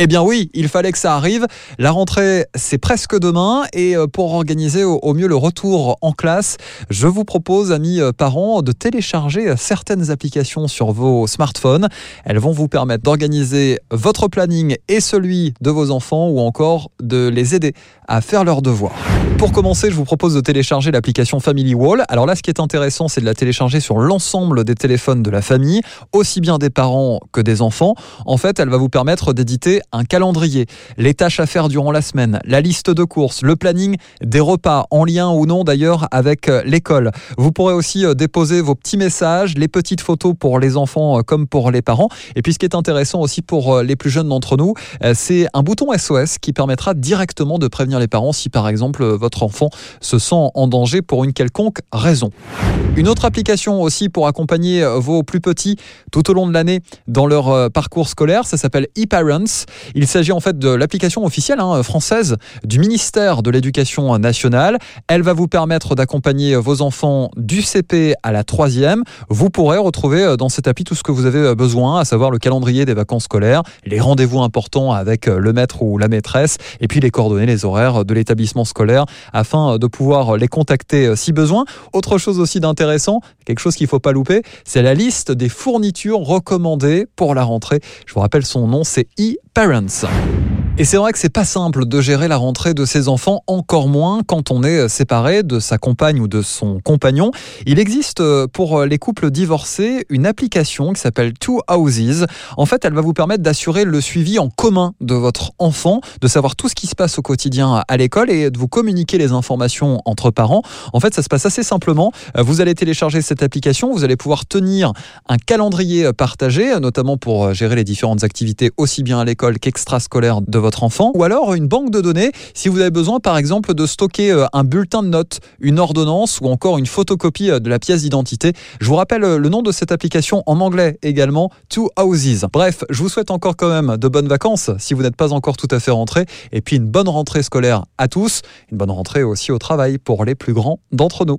Eh bien oui, il fallait que ça arrive. La rentrée, c'est presque demain et euh, pour organiser au mieux le retour en classe, je vous propose, amis euh, parents, de télécharger certaines applications sur vos smartphones. Elles vont vous permettre d'organiser votre planning et celui de vos enfants ou encore de les aider à faire leurs devoirs. Pour commencer, je vous propose de télécharger l'application Family Wall. Alors là, ce qui est intéressant, c'est de la télécharger sur l'ensemble des téléphones de la famille, aussi bien des parents que des enfants. En fait, elle va vous permettre d'éditer un calendrier, les tâches à faire durant la semaine, la liste de courses, le planning des repas, en lien ou non d'ailleurs avec euh, l'école. Vous pourrez aussi euh, déposer vos petits messages, les petites photos pour les enfants euh, comme pour les parents. Et puis ce qui est intéressant aussi pour les plus jeunes d'entre nous, c'est un bouton SOS qui permettra directement de prévenir les parents si par exemple votre enfant se sent en danger pour une quelconque raison. Une autre application aussi pour accompagner vos plus petits tout au long de l'année dans leur parcours scolaire, ça s'appelle eParents. Il s'agit en fait de l'application officielle hein, française du ministère de l'Éducation nationale. Elle va vous permettre d'accompagner vos enfants du CP à la troisième. Vous pourrez retrouver euh, dans cette appli tout ce que vous avez euh, besoin, à savoir le calendrier des vacances scolaires, les rendez-vous importants avec euh, le maître ou la maîtresse, et puis les coordonnées, les horaires de l'établissement scolaire, afin de pouvoir les contacter si besoin. Autre chose aussi d'intéressant, quelque chose qu'il ne faut pas louper, c'est la liste des fournitures recommandées pour la rentrée. Je vous rappelle son nom, c'est eParents. Et c'est vrai que c'est pas simple de gérer la rentrée de ses enfants, encore moins quand on est séparé de sa compagne ou de son compagnon. Il existe euh, pour les couples divorcés une application qui s'appelle Two Houses. En fait, elle va vous permettre d'assurer le suivi en commun de votre enfant, de savoir tout ce qui se passe au quotidien à l'école et de vous communiquer les informations entre parents. En fait, ça se passe assez simplement. Euh, vous allez télécharger cette application, vous allez pouvoir tenir un calendrier partagé, notamment pour gérer les différentes activités aussi bien à l'école qu'extrascolaires de votre votre enfant, ou alors une banque de données si vous avez besoin par exemple de stocker euh, un bulletin de notes, une ordonnance ou encore une photocopie euh, de la pièce d'identité. Je vous rappelle euh, le nom de cette application en anglais également, Two Houses. Bref, je vous souhaite encore quand même de bonnes vacances si vous n'êtes pas encore tout à fait rentré, et puis une bonne rentrée scolaire à tous, une bonne rentrée aussi au travail pour les plus grands d'entre nous.